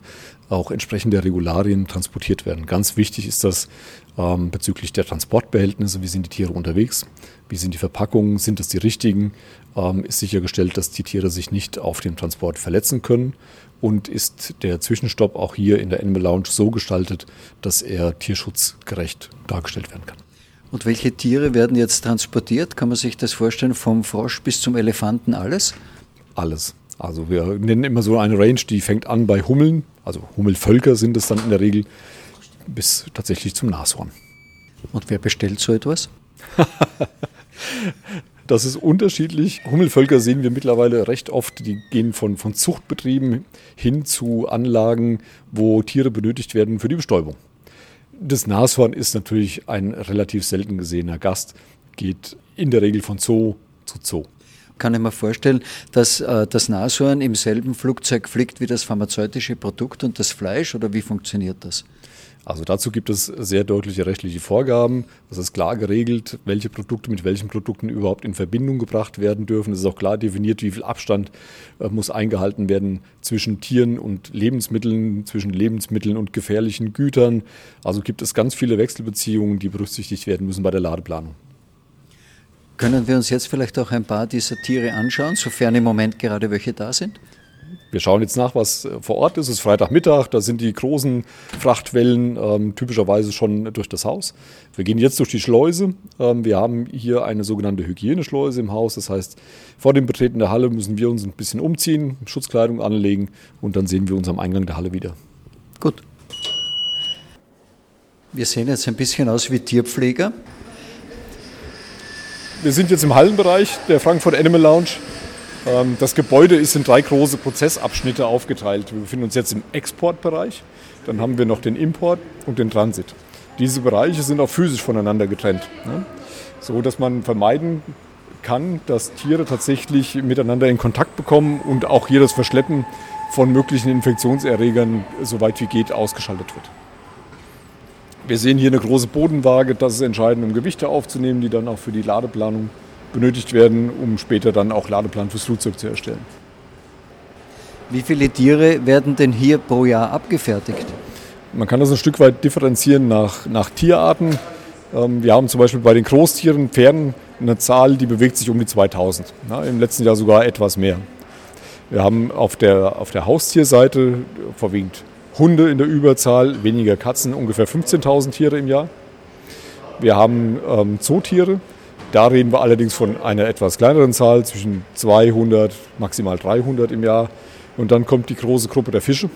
auch entsprechend der Regularien transportiert werden. Ganz wichtig ist das ähm, bezüglich der Transportbehältnisse. Wie sind die Tiere unterwegs? Wie sind die Verpackungen? Sind es die richtigen? Ähm, ist sichergestellt, dass die Tiere sich nicht auf dem Transport verletzen können? Und ist der Zwischenstopp auch hier in der Animal Lounge so gestaltet, dass er tierschutzgerecht dargestellt werden kann? Und welche Tiere werden jetzt transportiert? Kann man sich das vorstellen, vom Frosch bis zum Elefanten alles? Alles. Also wir nennen immer so eine Range, die fängt an bei Hummeln, also Hummelvölker sind es dann in der Regel, bis tatsächlich zum Nashorn. Und wer bestellt so etwas? das ist unterschiedlich. Hummelvölker sehen wir mittlerweile recht oft. Die gehen von, von Zuchtbetrieben hin zu Anlagen, wo Tiere benötigt werden für die Bestäubung. Das Nashorn ist natürlich ein relativ selten gesehener Gast, geht in der Regel von Zoo zu Zoo. Kann ich mir vorstellen, dass äh, das Nashorn im selben Flugzeug fliegt wie das pharmazeutische Produkt und das Fleisch oder wie funktioniert das? Also dazu gibt es sehr deutliche rechtliche Vorgaben. Das ist klar geregelt, welche Produkte mit welchen Produkten überhaupt in Verbindung gebracht werden dürfen. Es ist auch klar definiert, wie viel Abstand äh, muss eingehalten werden zwischen Tieren und Lebensmitteln, zwischen Lebensmitteln und gefährlichen Gütern. Also gibt es ganz viele Wechselbeziehungen, die berücksichtigt werden müssen bei der Ladeplanung. Können wir uns jetzt vielleicht auch ein paar dieser Tiere anschauen, sofern im Moment gerade welche da sind? Wir schauen jetzt nach, was vor Ort ist. Es ist Freitagmittag, da sind die großen Frachtwellen ähm, typischerweise schon durch das Haus. Wir gehen jetzt durch die Schleuse. Ähm, wir haben hier eine sogenannte Hygieneschleuse im Haus. Das heißt, vor dem Betreten der Halle müssen wir uns ein bisschen umziehen, Schutzkleidung anlegen und dann sehen wir uns am Eingang der Halle wieder. Gut. Wir sehen jetzt ein bisschen aus wie Tierpfleger. Wir sind jetzt im Hallenbereich der Frankfurt Animal Lounge. Ähm, das Gebäude ist in drei große Prozessabschnitte aufgeteilt. Wir befinden uns jetzt im Exportbereich, dann haben wir noch den Import und den Transit. Diese Bereiche sind auch physisch voneinander getrennt, ne? so dass man vermeiden kann, dass Tiere tatsächlich miteinander in Kontakt bekommen und auch hier das Verschleppen von möglichen Infektionserregern so weit wie geht ausgeschaltet wird. Wir sehen hier eine große Bodenwaage, das ist entscheidend, um Gewichte aufzunehmen, die dann auch für die Ladeplanung benötigt werden, um später dann auch Ladeplan fürs Flugzeug zu erstellen. Wie viele Tiere werden denn hier pro Jahr abgefertigt? Man kann das ein Stück weit differenzieren nach, nach Tierarten. Ähm, wir haben zum Beispiel bei den Großtieren, Pferden, eine Zahl, die bewegt sich um die 2000. Im letzten Jahr sogar etwas mehr. Wir haben auf der, auf der Haustierseite vorwiegend Hunde in der Überzahl, weniger Katzen, ungefähr 15.000 Tiere im Jahr. Wir haben ähm, Zootiere, da reden wir allerdings von einer etwas kleineren Zahl, zwischen 200, maximal 300 im Jahr. Und dann kommt die große Gruppe der Fische.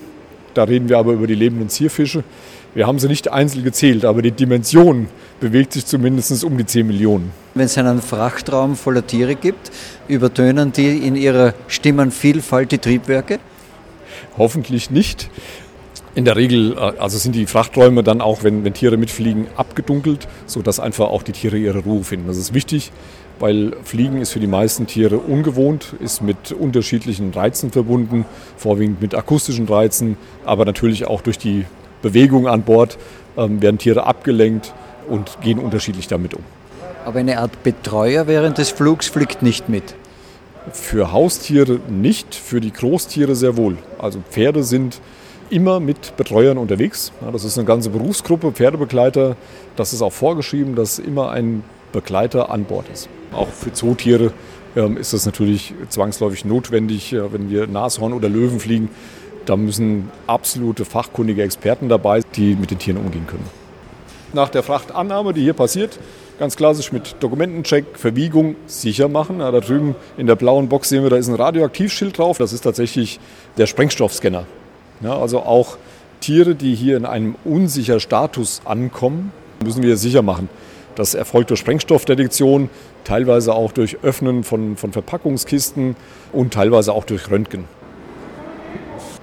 Da reden wir aber über die lebenden Zierfische. Wir haben sie nicht einzeln gezählt, aber die Dimension bewegt sich zumindest um die 10 Millionen. Wenn es einen Frachtraum voller Tiere gibt, übertönen die in ihrer Stimmenvielfalt die Triebwerke? Hoffentlich nicht. In der Regel äh, also sind die Frachträume dann auch, wenn, wenn Tiere mitfliegen, abgedunkelt, sodass einfach auch die Tiere ihre Ruhe finden. Das ist wichtig, weil Fliegen ist für die meisten Tiere ungewohnt, ist mit unterschiedlichen Reizen verbunden, vorwiegend mit akustischen Reizen, aber natürlich auch durch die Bewegung an Bord ähm, werden Tiere abgelenkt und gehen unterschiedlich damit um. Aber eine Art Betreuer während des Flugs fliegt nicht mit. Für Haustiere nicht, für die Großtiere sehr wohl. Also Pferde sind immer mit Betreuern unterwegs. Ja, das ist eine ganze Berufsgruppe, Pferdebegleiter. Das ist auch vorgeschrieben, dass immer ein Begleiter an Bord ist. Auch für Zootiere ähm, ist das natürlich zwangsläufig notwendig, äh, wenn wir Nashorn oder Löwen fliegen. Da müssen absolute fachkundige Experten dabei, die mit den Tieren umgehen können. Nach der Frachtannahme, die hier passiert, ganz klassisch mit Dokumentencheck, Verwiegung sicher machen. Ja, da drüben in der blauen Box sehen wir, da ist ein Radioaktivschild drauf. Das ist tatsächlich der Sprengstoffscanner. Also auch Tiere, die hier in einem unsicher Status ankommen, müssen wir sicher machen. Das erfolgt durch Sprengstoffdetektion, teilweise auch durch Öffnen von, von Verpackungskisten und teilweise auch durch Röntgen.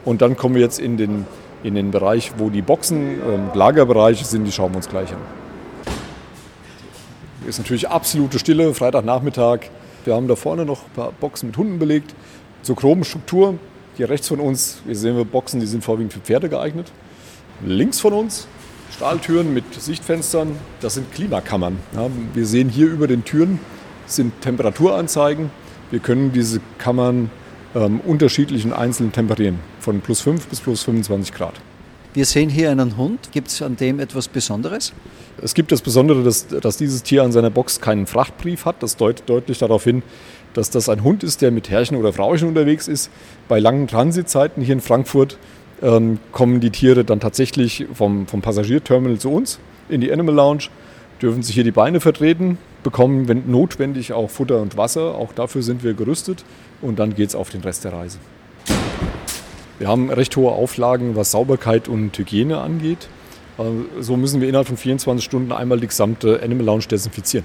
Und dann kommen wir jetzt in den, in den Bereich, wo die Boxen, äh, Lagerbereiche sind, die schauen wir uns gleich an. Ist natürlich absolute Stille, Freitagnachmittag. Wir haben da vorne noch ein paar Boxen mit Hunden belegt. Zur groben Struktur, hier rechts von uns, hier sehen wir Boxen, die sind vorwiegend für Pferde geeignet. Links von uns Stahltüren mit Sichtfenstern, das sind Klimakammern. Ja, wir sehen hier über den Türen sind Temperaturanzeigen. Wir können diese Kammern ähm, unterschiedlichen einzelnen temperieren, von plus 5 bis plus 25 Grad. Wir sehen hier einen Hund. Gibt es an dem etwas Besonderes? Es gibt das Besondere, dass, dass dieses Tier an seiner Box keinen Frachtbrief hat. Das deutet deutlich darauf hin, dass das ein Hund ist, der mit Herrchen oder Frauchen unterwegs ist. Bei langen Transitzeiten hier in Frankfurt ähm, kommen die Tiere dann tatsächlich vom, vom Passagierterminal zu uns in die Animal Lounge, dürfen sich hier die Beine vertreten, bekommen, wenn notwendig, auch Futter und Wasser. Auch dafür sind wir gerüstet und dann geht es auf den Rest der Reise. Wir haben recht hohe Auflagen, was Sauberkeit und Hygiene angeht. Äh, so müssen wir innerhalb von 24 Stunden einmal die gesamte Animal Lounge desinfizieren.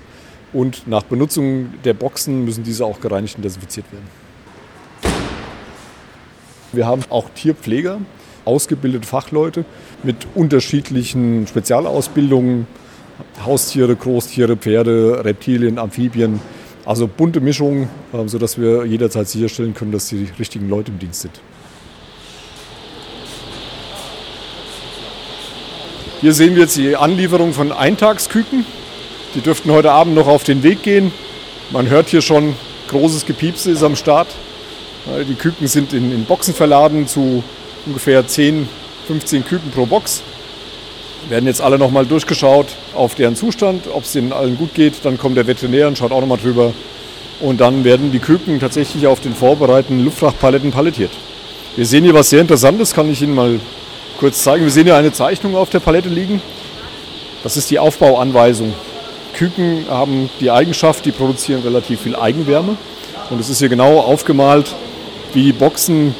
Und nach Benutzung der Boxen müssen diese auch gereinigt und desinfiziert werden. Wir haben auch Tierpfleger, ausgebildete Fachleute mit unterschiedlichen Spezialausbildungen. Haustiere, Großtiere, Pferde, Reptilien, Amphibien. Also bunte Mischung, äh, sodass wir jederzeit sicherstellen können, dass die richtigen Leute im Dienst sind. Hier sehen wir jetzt die Anlieferung von Eintagsküken. Die dürften heute Abend noch auf den Weg gehen. Man hört hier schon, großes Gepiepse ist am Start. Die Küken sind in, in Boxen verladen zu ungefähr 10, 15 Küken pro Box. Werden jetzt alle nochmal durchgeschaut auf deren Zustand, ob es denen allen gut geht. Dann kommt der Veterinär und schaut auch nochmal drüber. Und dann werden die Küken tatsächlich auf den vorbereiteten Luftfrachtpaletten palettiert. Wir sehen hier was sehr Interessantes, kann ich Ihnen mal kurz zeigen. Wir sehen hier eine Zeichnung auf der Palette liegen. Das ist die Aufbauanweisung. Küken haben die Eigenschaft, die produzieren relativ viel Eigenwärme. Und es ist hier genau aufgemalt, wie die Boxen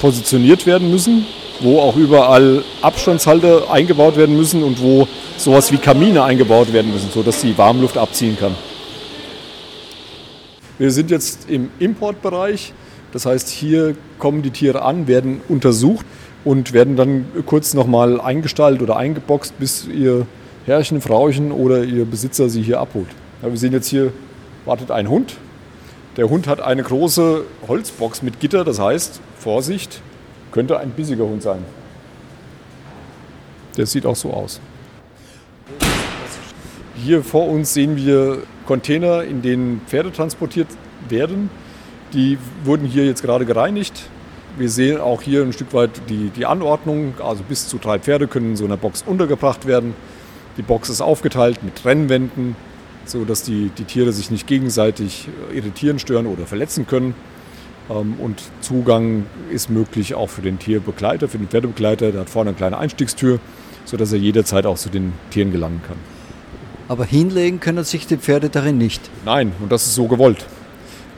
positioniert werden müssen, wo auch überall Abstandshalter eingebaut werden müssen und wo sowas wie Kamine eingebaut werden müssen, sodass die Warmluft abziehen kann. Wir sind jetzt im Importbereich. Das heißt, hier kommen die Tiere an, werden untersucht und werden dann kurz nochmal eingestaltet oder eingeboxt, bis ihr Herrchen, Frauchen oder ihr Besitzer sie hier abholt. Ja, wir sehen jetzt hier, wartet ein Hund. Der Hund hat eine große Holzbox mit Gitter, das heißt, Vorsicht, könnte ein bissiger Hund sein. Der sieht auch so aus. Hier vor uns sehen wir Container, in denen Pferde transportiert werden. Die wurden hier jetzt gerade gereinigt. Wir sehen auch hier ein Stück weit die, die Anordnung. Also bis zu drei Pferde können in so einer Box untergebracht werden. Die Box ist aufgeteilt mit Trennwänden, sodass die, die Tiere sich nicht gegenseitig irritieren, stören oder verletzen können. Ähm, und Zugang ist möglich auch für den Tierbegleiter, für den Pferdebegleiter. Der hat vorne eine kleine Einstiegstür, sodass er jederzeit auch zu den Tieren gelangen kann. Aber hinlegen können sich die Pferde darin nicht. Nein, und das ist so gewollt.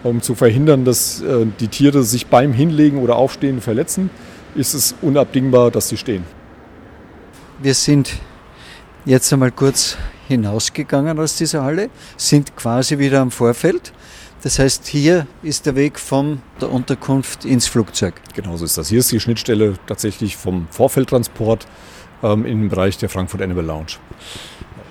Um zu verhindern, dass äh, die Tiere sich beim Hinlegen oder Aufstehen verletzen, ist es unabdingbar, dass sie stehen. Wir sind jetzt einmal kurz hinausgegangen aus dieser Halle, sind quasi wieder am Vorfeld. Das heißt, hier ist der Weg von der Unterkunft ins Flugzeug. Genau so ist das. Hier ist die Schnittstelle tatsächlich vom Vorfeldtransport ähm, in den Bereich der Frankfurt Animal Lounge.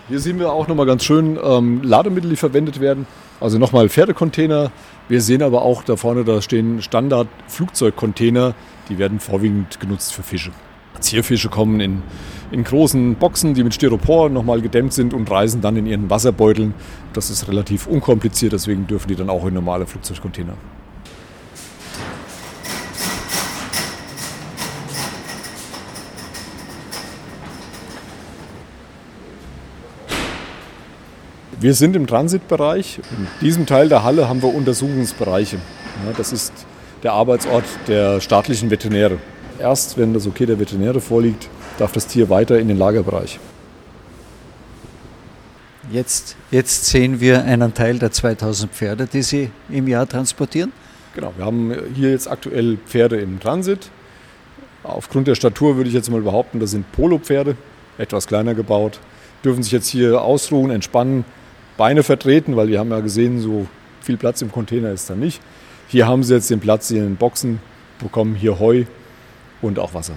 Hier sehen wir auch nochmal ganz schön ähm, Lademittel, die verwendet werden. Also nochmal Pferdecontainer. Wir sehen aber auch da vorne, da stehen Standard-Flugzeugcontainer. Die werden vorwiegend genutzt für Fische. Zierfische kommen in, in großen Boxen, die mit Styropor nochmal gedämmt sind und reisen dann in ihren Wasserbeuteln. Das ist relativ unkompliziert, deswegen dürfen die dann auch in normale Flugzeugcontainer. Wir sind im Transitbereich. In diesem Teil der Halle haben wir Untersuchungsbereiche. Das ist der Arbeitsort der staatlichen Veterinäre. Erst wenn das Okay der Veterinäre vorliegt, darf das Tier weiter in den Lagerbereich. Jetzt, jetzt sehen wir einen Teil der 2000 Pferde, die Sie im Jahr transportieren. Genau, wir haben hier jetzt aktuell Pferde im Transit. Aufgrund der Statur würde ich jetzt mal behaupten, das sind Polo-Pferde, etwas kleiner gebaut, dürfen sich jetzt hier ausruhen, entspannen, Beine vertreten, weil wir haben ja gesehen, so viel Platz im Container ist da nicht. Hier haben sie jetzt den Platz in den Boxen, bekommen hier Heu und auch Wasser.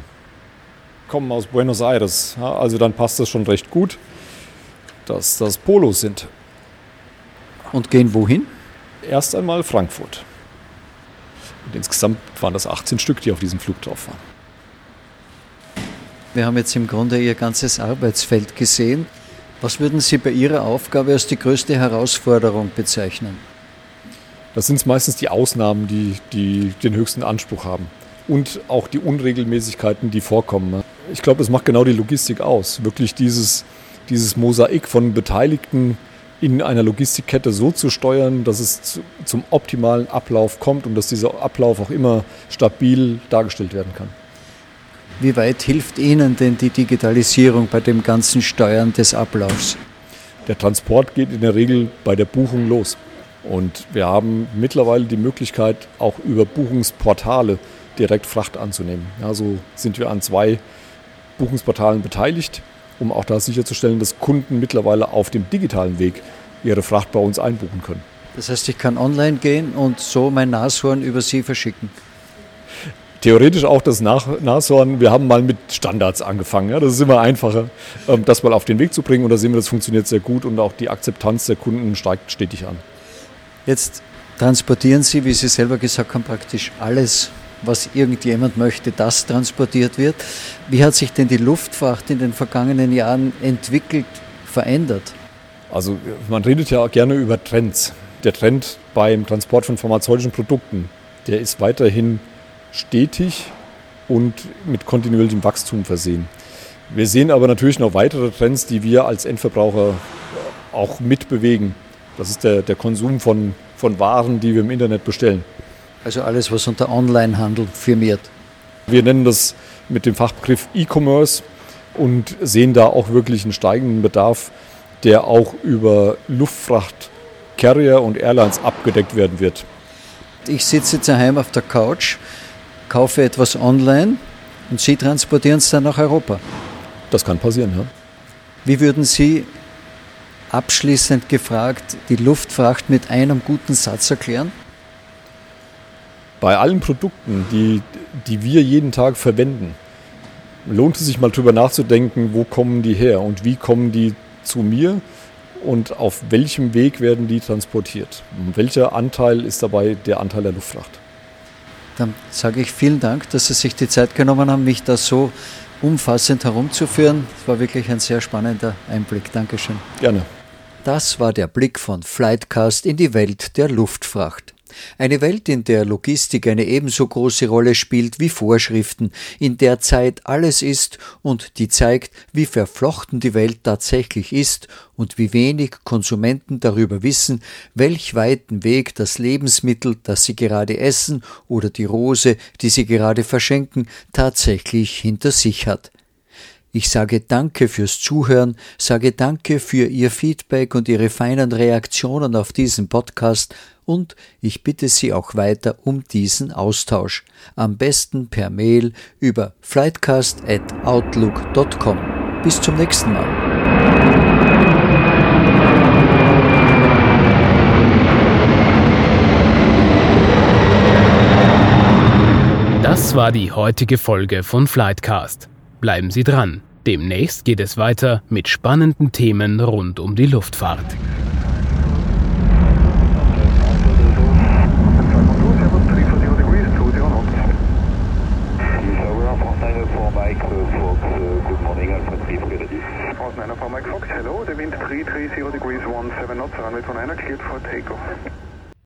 Kommen aus Buenos Aires, ja, also dann passt das schon recht gut, dass das Polos sind. Und gehen wohin? Erst einmal Frankfurt. Und insgesamt waren das 18 Stück, die auf diesem Flug drauf waren. Wir haben jetzt im Grunde Ihr ganzes Arbeitsfeld gesehen. Was würden Sie bei Ihrer Aufgabe als die größte Herausforderung bezeichnen? Das sind meistens die Ausnahmen, die, die den höchsten Anspruch haben. Und auch die Unregelmäßigkeiten, die vorkommen. Ich glaube, es macht genau die Logistik aus. Wirklich dieses, dieses Mosaik von Beteiligten in einer Logistikkette so zu steuern, dass es zum optimalen Ablauf kommt und dass dieser Ablauf auch immer stabil dargestellt werden kann. Wie weit hilft Ihnen denn die Digitalisierung bei dem ganzen Steuern des Ablaufs? Der Transport geht in der Regel bei der Buchung los. Und wir haben mittlerweile die Möglichkeit, auch über Buchungsportale direkt Fracht anzunehmen. Ja, so sind wir an zwei Buchungsportalen beteiligt, um auch da sicherzustellen, dass Kunden mittlerweile auf dem digitalen Weg ihre Fracht bei uns einbuchen können. Das heißt, ich kann online gehen und so mein Nashorn über Sie verschicken theoretisch auch das Nach Nashorn. Wir haben mal mit Standards angefangen. Ja, das ist immer einfacher, ähm, das mal auf den Weg zu bringen. Und da sehen wir, das funktioniert sehr gut und auch die Akzeptanz der Kunden steigt stetig an. Jetzt transportieren Sie, wie Sie selber gesagt haben, praktisch alles, was irgendjemand möchte, das transportiert wird. Wie hat sich denn die Luftfracht in den vergangenen Jahren entwickelt, verändert? Also man redet ja gerne über Trends. Der Trend beim Transport von pharmazeutischen Produkten, der ist weiterhin stetig und mit kontinuierlichem Wachstum versehen. Wir sehen aber natürlich noch weitere Trends, die wir als Endverbraucher auch mitbewegen. Das ist der, der Konsum von, von Waren, die wir im Internet bestellen. Also alles, was unter Onlinehandel firmiert. Wir nennen das mit dem Fachbegriff E-Commerce und sehen da auch wirklich einen steigenden Bedarf, der auch über Luftfracht, Carrier und Airlines abgedeckt werden wird. Ich sitze jetzt daheim auf der Couch kaufe etwas online und Sie transportieren es dann nach Europa. Das kann passieren, ja. Wie würden Sie abschließend gefragt die Luftfracht mit einem guten Satz erklären? Bei allen Produkten, die, die wir jeden Tag verwenden, lohnt es sich mal drüber nachzudenken, wo kommen die her und wie kommen die zu mir und auf welchem Weg werden die transportiert. Welcher Anteil ist dabei der Anteil der Luftfracht? Dann sage ich vielen Dank, dass Sie sich die Zeit genommen haben, mich da so umfassend herumzuführen. Es war wirklich ein sehr spannender Einblick. Dankeschön. Gerne. Das war der Blick von Flightcast in die Welt der Luftfracht. Eine Welt, in der Logistik eine ebenso große Rolle spielt wie Vorschriften, in der Zeit alles ist und die zeigt, wie verflochten die Welt tatsächlich ist und wie wenig Konsumenten darüber wissen, welch weiten Weg das Lebensmittel, das sie gerade essen, oder die Rose, die sie gerade verschenken, tatsächlich hinter sich hat. Ich sage Danke fürs Zuhören, sage Danke für Ihr Feedback und Ihre feinen Reaktionen auf diesen Podcast und ich bitte Sie auch weiter um diesen Austausch. Am besten per Mail über flightcast@outlook.com. Bis zum nächsten Mal. Das war die heutige Folge von Flightcast. Bleiben Sie dran. Demnächst geht es weiter mit spannenden Themen rund um die Luftfahrt. take them.